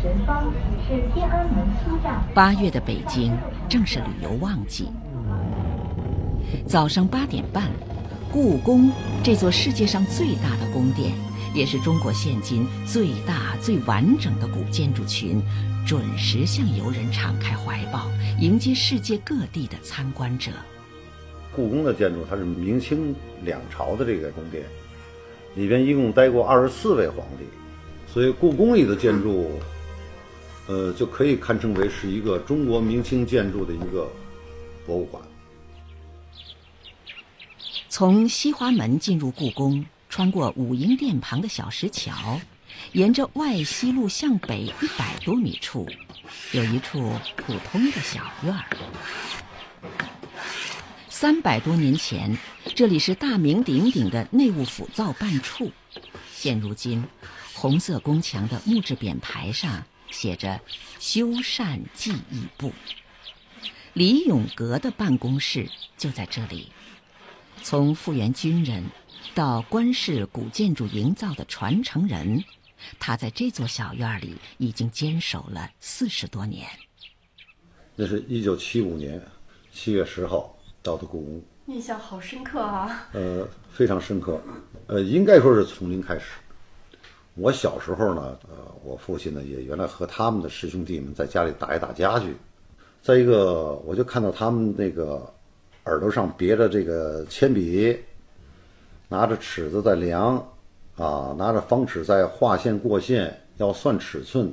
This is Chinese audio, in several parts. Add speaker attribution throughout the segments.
Speaker 1: 前方是天安门西站。
Speaker 2: 八月的北京正是旅游旺季。早上八点半，故宫这座世界上最大的宫殿，也是中国现今最大最完整的古建筑群，准时向游人敞开怀抱，迎接世界各地的参观者。
Speaker 3: 故宫的建筑它是明清两朝的这个宫殿，里边一共待过二十四位皇帝，所以故宫里的建筑，呃，就可以堪称为是一个中国明清建筑的一个博物馆。
Speaker 2: 从西华门进入故宫，穿过武英殿旁的小石桥，沿着外西路向北一百多米处，有一处普通的小院儿。三百多年前，这里是大名鼎鼎的内务府造办处。现如今，红色宫墙的木质匾牌上写着“修缮技艺部”。李永革的办公室就在这里。从复员军人到官式古建筑营造的传承人，他在这座小院里已经坚守了四十多年。
Speaker 3: 那是一九七五年七月十号到的故宫，
Speaker 4: 印象好深刻啊！
Speaker 3: 呃，非常深刻。呃，应该说是从零开始。我小时候呢，呃，我父亲呢也原来和他们的师兄弟们在家里打一打家具。再一个，我就看到他们那个。耳朵上别着这个铅笔，拿着尺子在量，啊，拿着方尺在画线过线，要算尺寸，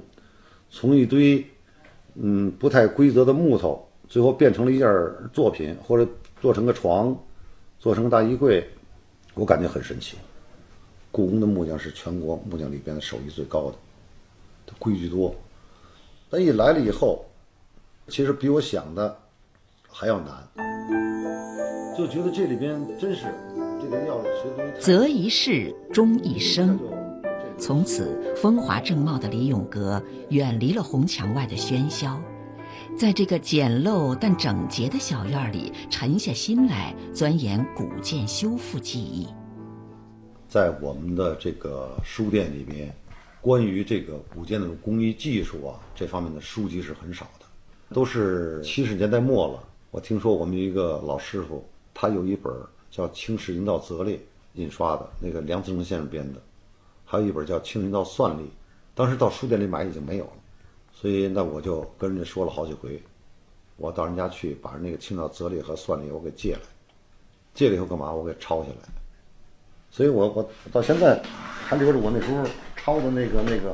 Speaker 3: 从一堆嗯不太规则的木头，最后变成了一件作品，或者做成个床，做成大衣柜，我感觉很神奇。故宫的木匠是全国木匠里边手艺最高的，他规矩多。但一来了以后，其实比我想的还要难。就觉得这里边真是这个要学东西。
Speaker 2: 择一事，终一生。从此，风华正茂的李永革远离了红墙外的喧嚣，在这个简陋但整洁的小院里沉下心来钻研古建修复技艺。
Speaker 3: 在我们的这个书店里面，关于这个古建的工艺技术啊这方面的书籍是很少的，都是七十年代末了。我听说我们一个老师傅。他有一本叫《清史营造则例》印刷的，那个梁思成先生编的，还有一本叫《清史营造算例》，当时到书店里买已经没有了，所以那我就跟人家说了好几回，我到人家去把那个《清史则例》和算例我给借来，借了以后干嘛？我给抄下来，所以我我到现在还留着我那时候抄的那个那个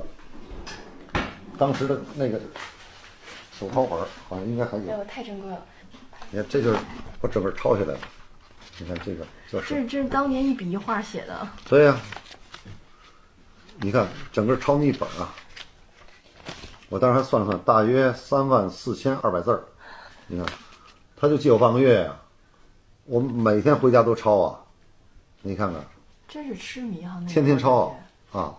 Speaker 3: 当时的那个手抄本，好像应该还有。
Speaker 4: 哎呦，太珍贵了。
Speaker 3: 你看，这就是我整个抄下来了。你看这个，
Speaker 4: 这是这是当年一笔一画写的。
Speaker 3: 对呀，你看整个抄那一本啊，我当时还算了算，大约三万四千二百字儿。你看，他就借我半个月呀，我每天回家都抄啊。你看看，
Speaker 4: 真是痴迷哈！
Speaker 3: 天天抄啊！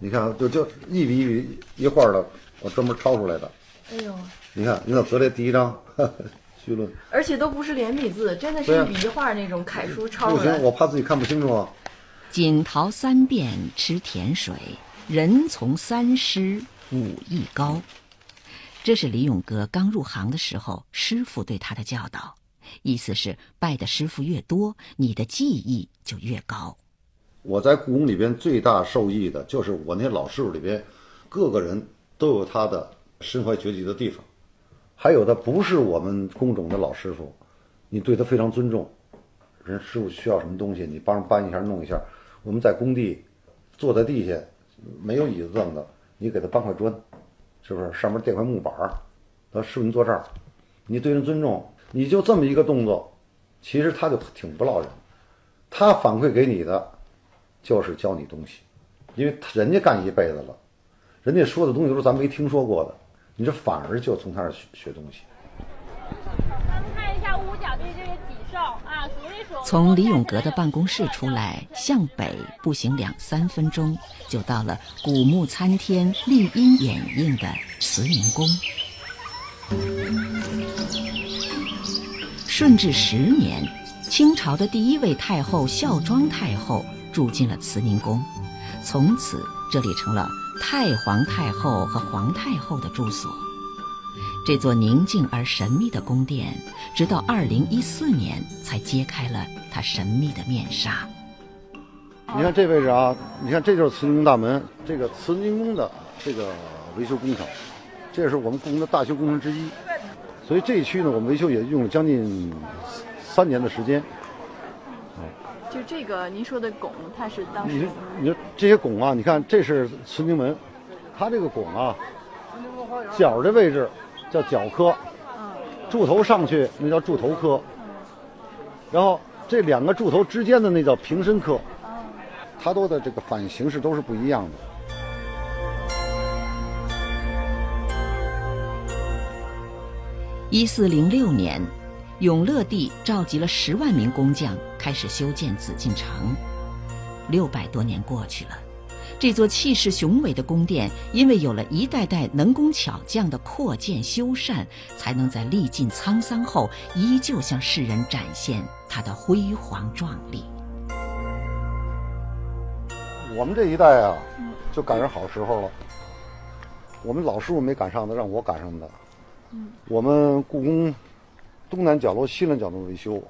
Speaker 3: 你看，就就一笔一笔一画的，我专门抄出来的。
Speaker 4: 哎呦！
Speaker 3: 你看，你看昨天第一章。
Speaker 4: 而且都不是连笔字，真的是一笔一画那种楷书抄
Speaker 3: 出来。不行，我怕自己看不清楚啊。
Speaker 2: 锦桃三遍吃甜水，人从三师武艺高。这是李永革刚入行的时候师傅对他的教导，意思是拜的师傅越多，你的技艺就越高。
Speaker 3: 我在故宫里边最大受益的就是我那些老师傅里边，各个人都有他的身怀绝技的地方。还有的不是我们工种的老师傅，你对他非常尊重。人师傅需要什么东西，你帮着搬一下、弄一下。我们在工地，坐在地下，没有椅子凳子，你给他搬块砖，是不是？上面垫块木板儿，说师傅您坐这儿，你对人尊重，你就这么一个动作，其实他就挺不落人。他反馈给你的，就是教你东西，因为人家干一辈子了，人家说的东西都是咱没听说过的。你这反而就从他那儿学学东西。
Speaker 5: 咱们看一下五角这些脊兽啊，数一数。
Speaker 2: 从李永革的办公室出来，向北步行两三分钟，就到了古木参天、绿荫掩映的慈宁宫。顺治十年，清朝的第一位太后孝庄太后住进了慈宁宫，从此这里成了太皇太后和皇太后的住所。这座宁静而神秘的宫殿，直到2014年才揭开了它神秘的面纱。
Speaker 3: 你看这位置啊，你看这就是慈宁宫大门，这个慈宁宫的这个维修工程，这是我们故宫的大修工程之一。所以这一区呢，我们维修也用了将近三年的时间。
Speaker 4: 就这个您说的拱，它是当时
Speaker 3: 你你说这些拱啊，你看这是慈宁门，它这个拱啊，角的位置叫角科，柱头上去那叫柱头科，然后这两个柱头之间的那叫平身科，它都的这个反应形式都是不一样的。
Speaker 2: 一四零六年，永乐帝召集了十万名工匠，开始修建紫禁城。六百多年过去了，这座气势雄伟的宫殿，因为有了一代代能工巧匠的扩建修缮，才能在历尽沧桑后，依旧向世人展现它的辉煌壮丽。
Speaker 3: 我们这一代啊，就赶上好时候了。我们老师傅没赶上的，让我赶上的。我们故宫东南角楼、西南角楼维修，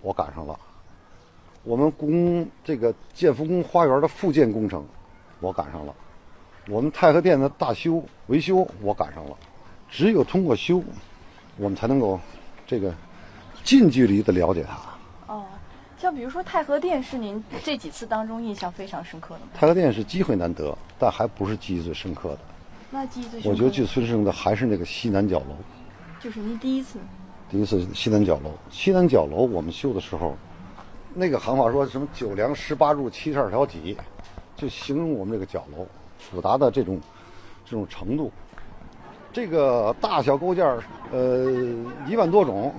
Speaker 3: 我赶上了；我们故宫这个建福宫花园的复建工程，我赶上了；我们太和殿的大修维修，我赶上了。只有通过修，我们才能够这个近距离的了解它。
Speaker 4: 哦，像比如说太和殿是您这几次当中印象非常深刻的吗？
Speaker 3: 太和殿是机会难得，但还不是记忆最深刻的。
Speaker 4: 那记忆最深刻
Speaker 3: 我觉得最深刻的还是那个西南角楼。
Speaker 4: 就是您第一次，
Speaker 3: 第一次西南角楼，西南角楼我们修的时候，那个行话说什么九梁十八柱七十二条脊，就形容我们这个角楼复杂的这种这种程度。这个大小构件，呃，一万多种。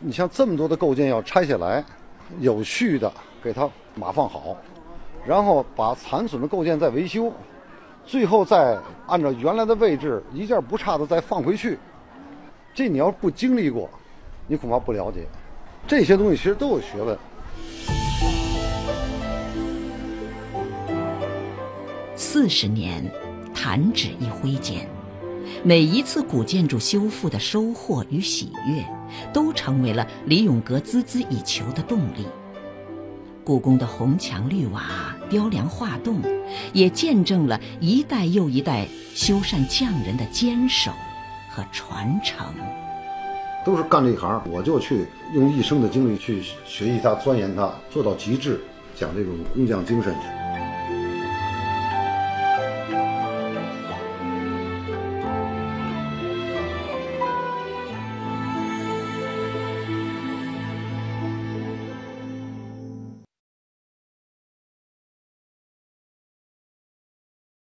Speaker 3: 你像这么多的构件要拆下来，有序的给它码放好，然后把残损的构件再维修，最后再按照原来的位置一件不差的再放回去。这你要不经历过，你恐怕不了解。这些东西其实都有学问。
Speaker 2: 四十年，弹指一挥间，每一次古建筑修复的收获与喜悦，都成为了李永革孜孜以求的动力。故宫的红墙绿瓦、雕梁画栋，也见证了一代又一代修缮匠人的坚守和传承。
Speaker 3: 都是干这一行，我就去用一生的精力去学习它、钻研它，做到极致，讲这种工匠精神。